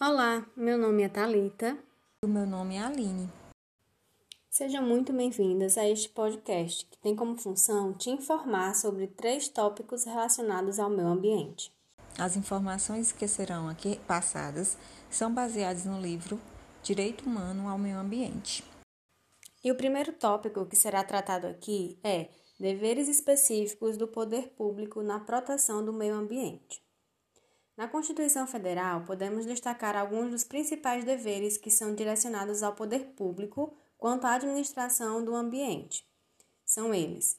Olá, meu nome é Talita. O meu nome é Aline. Sejam muito bem-vindas a este podcast, que tem como função te informar sobre três tópicos relacionados ao meio ambiente. As informações que serão aqui passadas são baseadas no livro Direito Humano ao Meio Ambiente. E o primeiro tópico que será tratado aqui é deveres específicos do poder público na proteção do meio ambiente. Na Constituição Federal, podemos destacar alguns dos principais deveres que são direcionados ao poder público quanto à administração do ambiente. São eles: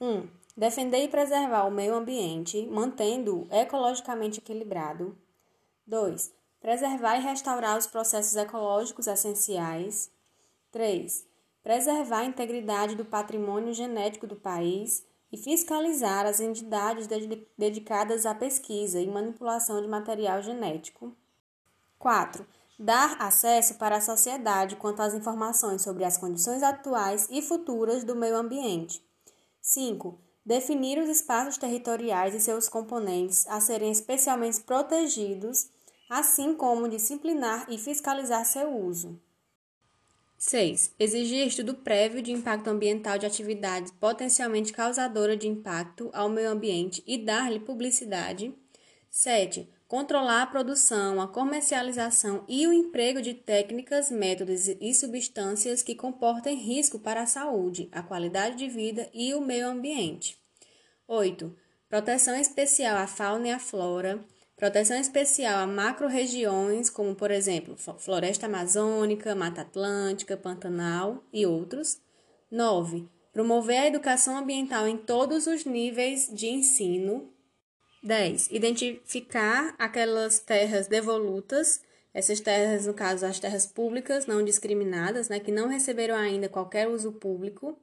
1. Um, defender e preservar o meio ambiente, mantendo-o ecologicamente equilibrado. 2. Preservar e restaurar os processos ecológicos essenciais. 3. Preservar a integridade do patrimônio genético do país e fiscalizar as entidades dedicadas à pesquisa e manipulação de material genético. 4. Dar acesso para a sociedade quanto às informações sobre as condições atuais e futuras do meio ambiente. 5. Definir os espaços territoriais e seus componentes a serem especialmente protegidos, assim como disciplinar e fiscalizar seu uso. 6. Exigir estudo prévio de impacto ambiental de atividades potencialmente causadoras de impacto ao meio ambiente e dar-lhe publicidade. 7. Controlar a produção, a comercialização e o emprego de técnicas, métodos e substâncias que comportem risco para a saúde, a qualidade de vida e o meio ambiente. 8. Proteção especial à fauna e à flora Proteção especial a macro-regiões, como por exemplo, floresta amazônica, mata atlântica, pantanal e outros. 9. Promover a educação ambiental em todos os níveis de ensino. 10. Identificar aquelas terras devolutas, essas terras, no caso, as terras públicas não discriminadas, né, que não receberam ainda qualquer uso público.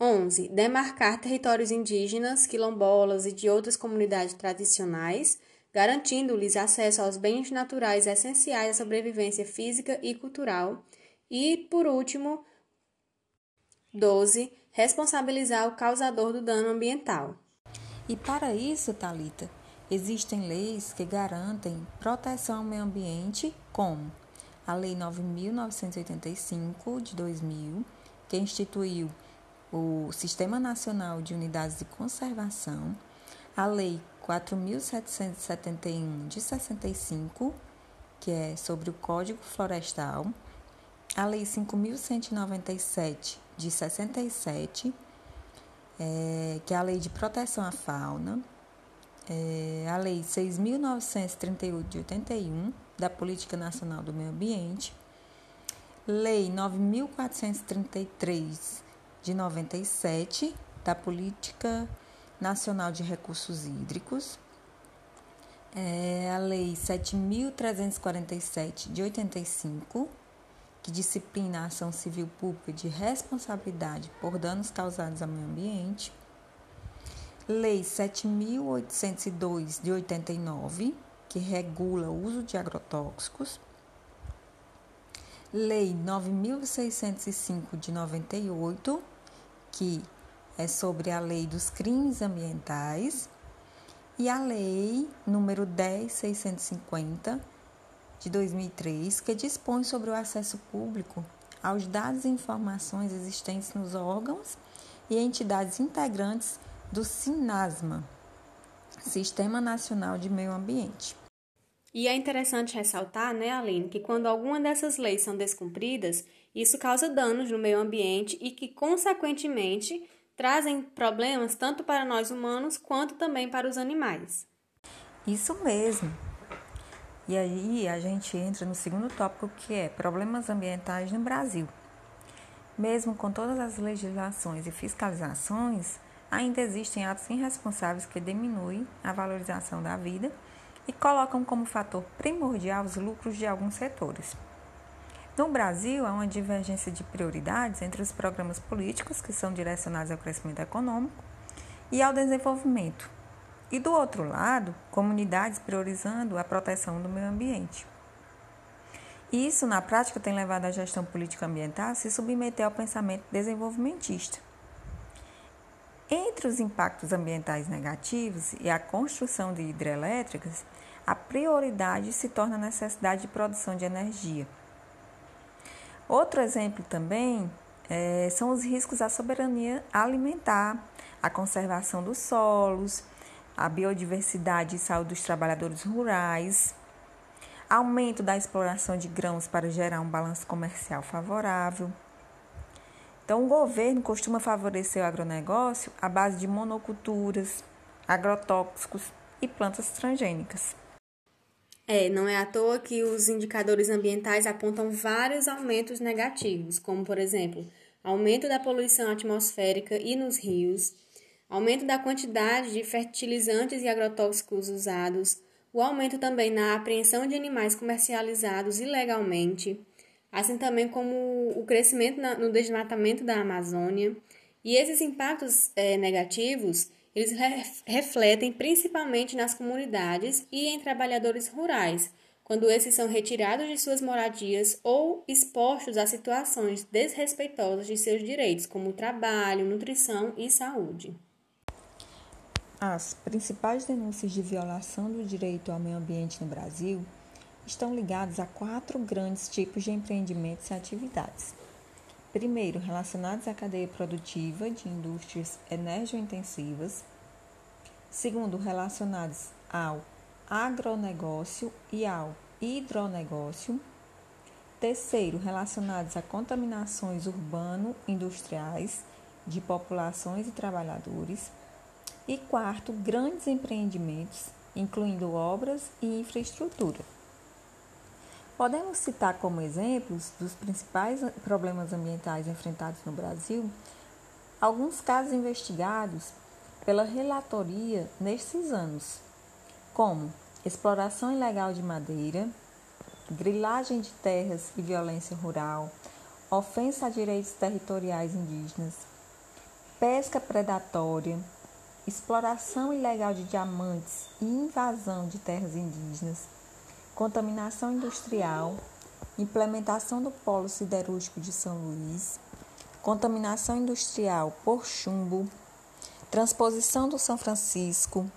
11. Demarcar territórios indígenas, quilombolas e de outras comunidades tradicionais garantindo-lhes acesso aos bens naturais essenciais à sobrevivência física e cultural. E, por último, 12. Responsabilizar o causador do dano ambiental. E para isso, Talita, existem leis que garantem proteção ao meio ambiente, como a Lei 9.985 de 2000, que instituiu o Sistema Nacional de Unidades de Conservação, a Lei 4.771 de 65, que é sobre o Código Florestal, a Lei 5.197 de 67, é, que é a Lei de Proteção à Fauna, é, a Lei 6.938 de 81, da Política Nacional do Meio Ambiente, Lei 9.433 de 97, da Política de Recursos Hídricos, é a Lei 7.347 de 85, que disciplina a ação civil pública de responsabilidade por danos causados ao meio ambiente, Lei 7.802 de 89, que regula o uso de agrotóxicos, Lei 9.605 de 98, que é sobre a Lei dos Crimes Ambientais e a Lei número 10650 de 2003, que dispõe sobre o acesso público aos dados e informações existentes nos órgãos e entidades integrantes do SINASMA, Sistema Nacional de Meio Ambiente. E é interessante ressaltar, né, Aline, que quando alguma dessas leis são descumpridas, isso causa danos no meio ambiente e que, consequentemente, trazem problemas tanto para nós humanos quanto também para os animais. Isso mesmo. E aí a gente entra no segundo tópico que é problemas ambientais no Brasil. Mesmo com todas as legislações e fiscalizações, ainda existem atos irresponsáveis que diminuem a valorização da vida e colocam como fator primordial os lucros de alguns setores. No Brasil, há uma divergência de prioridades entre os programas políticos, que são direcionados ao crescimento econômico, e ao desenvolvimento. E do outro lado, comunidades priorizando a proteção do meio ambiente. Isso, na prática, tem levado a gestão política ambiental a se submeter ao pensamento desenvolvimentista. Entre os impactos ambientais negativos e a construção de hidrelétricas, a prioridade se torna a necessidade de produção de energia. Outro exemplo também é, são os riscos à soberania alimentar, a conservação dos solos, a biodiversidade e saúde dos trabalhadores rurais, aumento da exploração de grãos para gerar um balanço comercial favorável. Então, o governo costuma favorecer o agronegócio à base de monoculturas, agrotóxicos e plantas transgênicas. É, não é à toa que os indicadores ambientais apontam vários aumentos negativos, como, por exemplo, aumento da poluição atmosférica e nos rios, aumento da quantidade de fertilizantes e agrotóxicos usados, o aumento também na apreensão de animais comercializados ilegalmente, assim também como o crescimento no desmatamento da Amazônia. E esses impactos é, negativos eles refletem principalmente nas comunidades e em trabalhadores rurais, quando esses são retirados de suas moradias ou expostos a situações desrespeitosas de seus direitos, como trabalho, nutrição e saúde. As principais denúncias de violação do direito ao meio ambiente no Brasil estão ligadas a quatro grandes tipos de empreendimentos e atividades. Primeiro, relacionados à cadeia produtiva de indústrias energointensivas. Segundo, relacionados ao agronegócio e ao hidronegócio. Terceiro, relacionados a contaminações urbano-industriais de populações e trabalhadores. E quarto, grandes empreendimentos, incluindo obras e infraestrutura. Podemos citar como exemplos dos principais problemas ambientais enfrentados no Brasil alguns casos investigados pela relatoria nesses anos, como exploração ilegal de madeira, grilagem de terras e violência rural, ofensa a direitos territoriais indígenas, pesca predatória, exploração ilegal de diamantes e invasão de terras indígenas contaminação industrial, implementação do polo siderúrgico de São Luís, contaminação industrial por chumbo, transposição do São Francisco,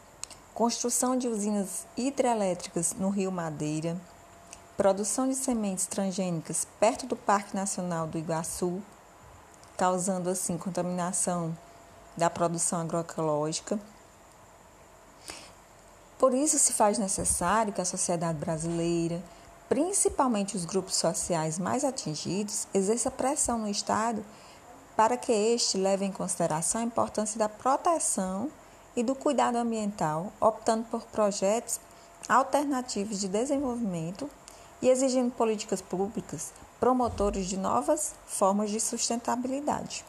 construção de usinas hidrelétricas no Rio Madeira, produção de sementes transgênicas perto do Parque Nacional do Iguaçu, causando assim contaminação da produção agroecológica por isso, se faz necessário que a sociedade brasileira, principalmente os grupos sociais mais atingidos, exerça pressão no Estado para que este leve em consideração a importância da proteção e do cuidado ambiental, optando por projetos alternativos de desenvolvimento e exigindo políticas públicas promotores de novas formas de sustentabilidade.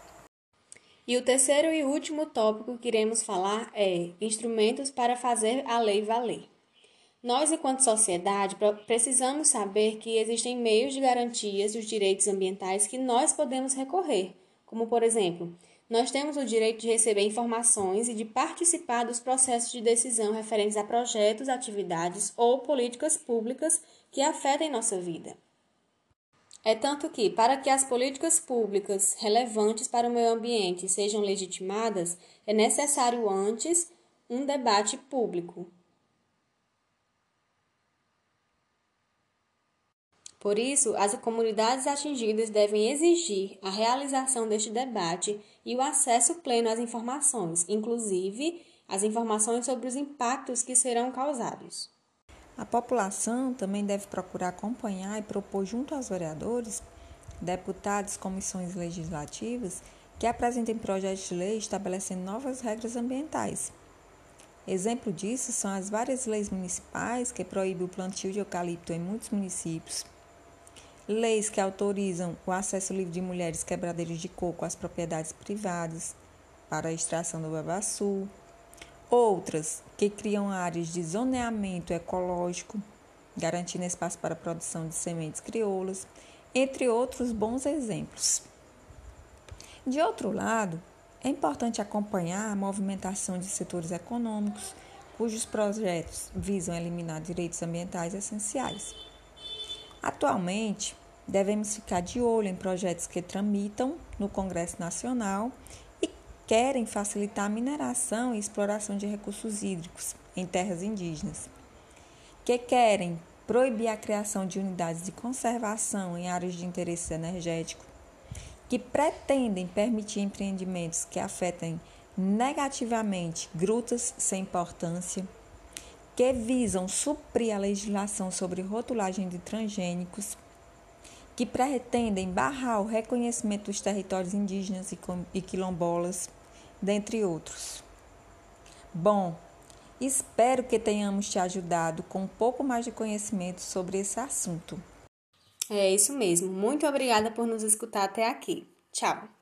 E o terceiro e último tópico que iremos falar é instrumentos para fazer a lei valer. Nós, enquanto sociedade, precisamos saber que existem meios de garantias dos direitos ambientais que nós podemos recorrer, como, por exemplo, nós temos o direito de receber informações e de participar dos processos de decisão referentes a projetos, atividades ou políticas públicas que afetem nossa vida. É tanto que, para que as políticas públicas relevantes para o meio ambiente sejam legitimadas, é necessário antes um debate público. Por isso, as comunidades atingidas devem exigir a realização deste debate e o acesso pleno às informações, inclusive as informações sobre os impactos que serão causados. A população também deve procurar acompanhar e propor junto aos vereadores, deputados, comissões legislativas que apresentem projetos de lei estabelecendo novas regras ambientais. Exemplo disso são as várias leis municipais que proíbem o plantio de eucalipto em muitos municípios, leis que autorizam o acesso livre de mulheres quebradeiras de coco às propriedades privadas para a extração do babaçu, Outras que criam áreas de zoneamento ecológico, garantindo espaço para a produção de sementes crioulas, entre outros bons exemplos. De outro lado, é importante acompanhar a movimentação de setores econômicos cujos projetos visam eliminar direitos ambientais essenciais. Atualmente, devemos ficar de olho em projetos que tramitam no Congresso Nacional querem facilitar a mineração e exploração de recursos hídricos em terras indígenas. que querem proibir a criação de unidades de conservação em áreas de interesse energético, que pretendem permitir empreendimentos que afetem negativamente grutas sem importância, que visam suprir a legislação sobre rotulagem de transgênicos, que pretendem barrar o reconhecimento dos territórios indígenas e quilombolas, dentre outros. Bom, espero que tenhamos te ajudado com um pouco mais de conhecimento sobre esse assunto. É isso mesmo. Muito obrigada por nos escutar até aqui. Tchau!